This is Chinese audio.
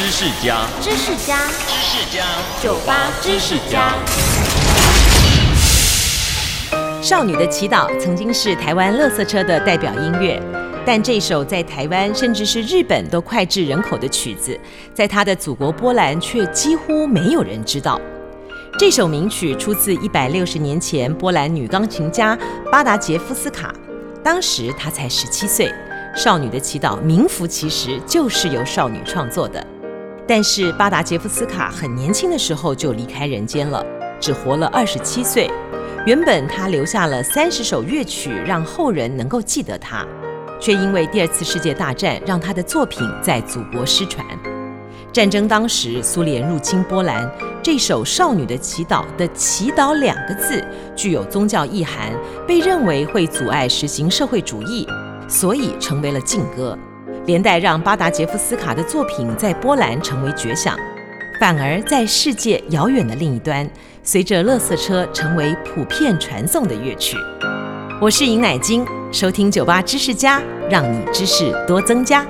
知识家，知识家，知识家，酒吧知识家。少女的祈祷曾经是台湾垃圾车的代表音乐，但这首在台湾甚至是日本都脍炙人口的曲子，在她的祖国波兰却几乎没有人知道。这首名曲出自一百六十年前波兰女钢琴家巴达杰夫斯卡，当时她才十七岁。少女的祈祷名副其实就是由少女创作的，但是巴达杰夫斯卡很年轻的时候就离开人间了，只活了二十七岁。原本他留下了三十首乐曲，让后人能够记得他，却因为第二次世界大战让他的作品在祖国失传。战争当时，苏联入侵波兰，这首《少女的祈祷》的“祈祷”两个字具有宗教意涵，被认为会阻碍实行社会主义。所以成为了禁歌，连带让巴达杰夫斯卡的作品在波兰成为绝响，反而在世界遥远的另一端，随着乐色车成为普遍传颂的乐曲。我是尹乃金，收听酒吧知识家，让你知识多增加。